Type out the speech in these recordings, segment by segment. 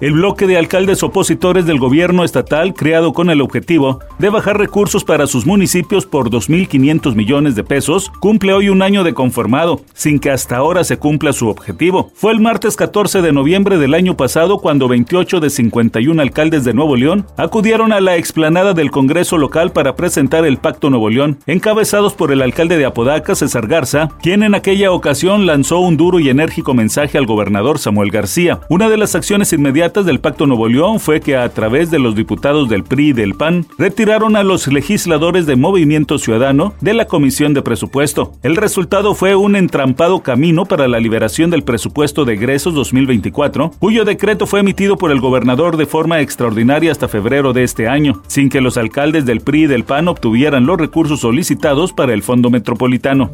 El bloque de alcaldes opositores del gobierno estatal, creado con el objetivo de bajar recursos para sus municipios por 2.500 millones de pesos, cumple hoy un año de conformado, sin que hasta ahora se cumpla su objetivo. Fue el martes 14 de noviembre del año pasado cuando 28 de 51 alcaldes de Nuevo León acudieron a la explanada del Congreso local para presentar el Pacto Nuevo León, encabezados por el alcalde de Apodaca, César Garza, quien en aquella ocasión lanzó un duro y enérgico mensaje al gobernador Samuel García. Una de las acciones inmediatas del Pacto Nuevo León fue que a través de los diputados del PRI y del PAN retiraron a los legisladores de Movimiento Ciudadano de la Comisión de Presupuesto. El resultado fue un entrampado camino para la liberación del presupuesto de egresos 2024, cuyo decreto fue emitido por el gobernador de forma extraordinaria hasta febrero de este año, sin que los alcaldes del PRI y del PAN obtuvieran los recursos solicitados para el Fondo Metropolitano.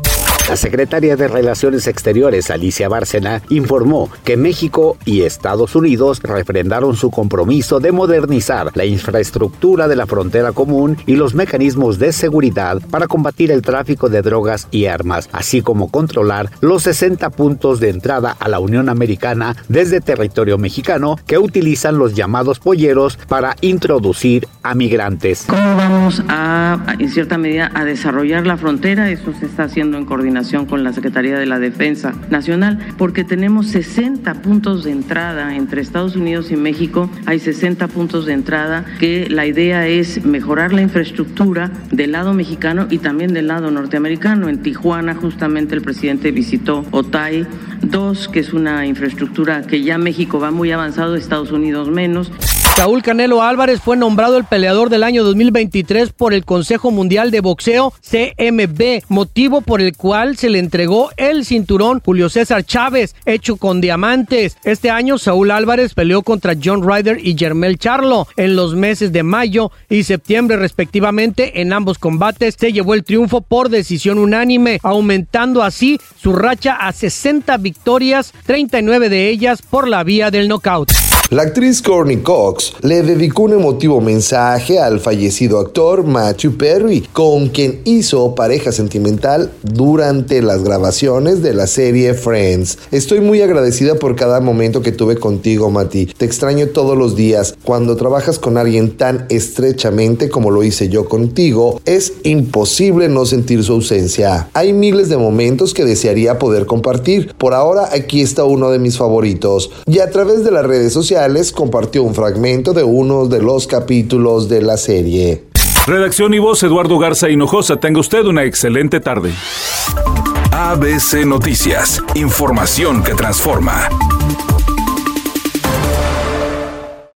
La secretaria de Relaciones Exteriores, Alicia Bárcena, informó que México y Estados Unidos refrendaron su compromiso de modernizar la infraestructura de la frontera común y los mecanismos de seguridad para combatir el tráfico de drogas y armas, así como controlar los 60 puntos de entrada a la Unión Americana desde territorio mexicano que utilizan los llamados polleros para introducir a migrantes. ¿Cómo vamos a, en cierta medida, a desarrollar la frontera? Eso se está haciendo en coordinación con la Secretaría de la Defensa Nacional, porque tenemos 60 puntos de entrada entre Estados Unidos y México. Hay 60 puntos de entrada que la idea es mejorar la infraestructura del lado mexicano y también del lado norteamericano. En Tijuana justamente el presidente visitó Otay 2, que es una infraestructura que ya México va muy avanzado, Estados Unidos menos. Saúl Canelo Álvarez fue nombrado el peleador del año 2023 por el Consejo Mundial de Boxeo CMB, motivo por el cual se le entregó el cinturón Julio César Chávez, hecho con diamantes. Este año Saúl Álvarez peleó contra John Ryder y Jermel Charlo en los meses de mayo y septiembre respectivamente. En ambos combates se llevó el triunfo por decisión unánime, aumentando así su racha a 60 victorias, 39 de ellas por la vía del knockout. La actriz Courtney Cox le dedicó un emotivo mensaje al fallecido actor Matthew Perry, con quien hizo pareja sentimental durante las grabaciones de la serie Friends. Estoy muy agradecida por cada momento que tuve contigo, Matty. Te extraño todos los días. Cuando trabajas con alguien tan estrechamente como lo hice yo contigo, es imposible no sentir su ausencia. Hay miles de momentos que desearía poder compartir. Por ahora, aquí está uno de mis favoritos. Y a través de las redes sociales, les compartió un fragmento de uno de los capítulos de la serie. Redacción y voz Eduardo Garza Hinojosa. Tenga usted una excelente tarde. ABC Noticias. Información que transforma.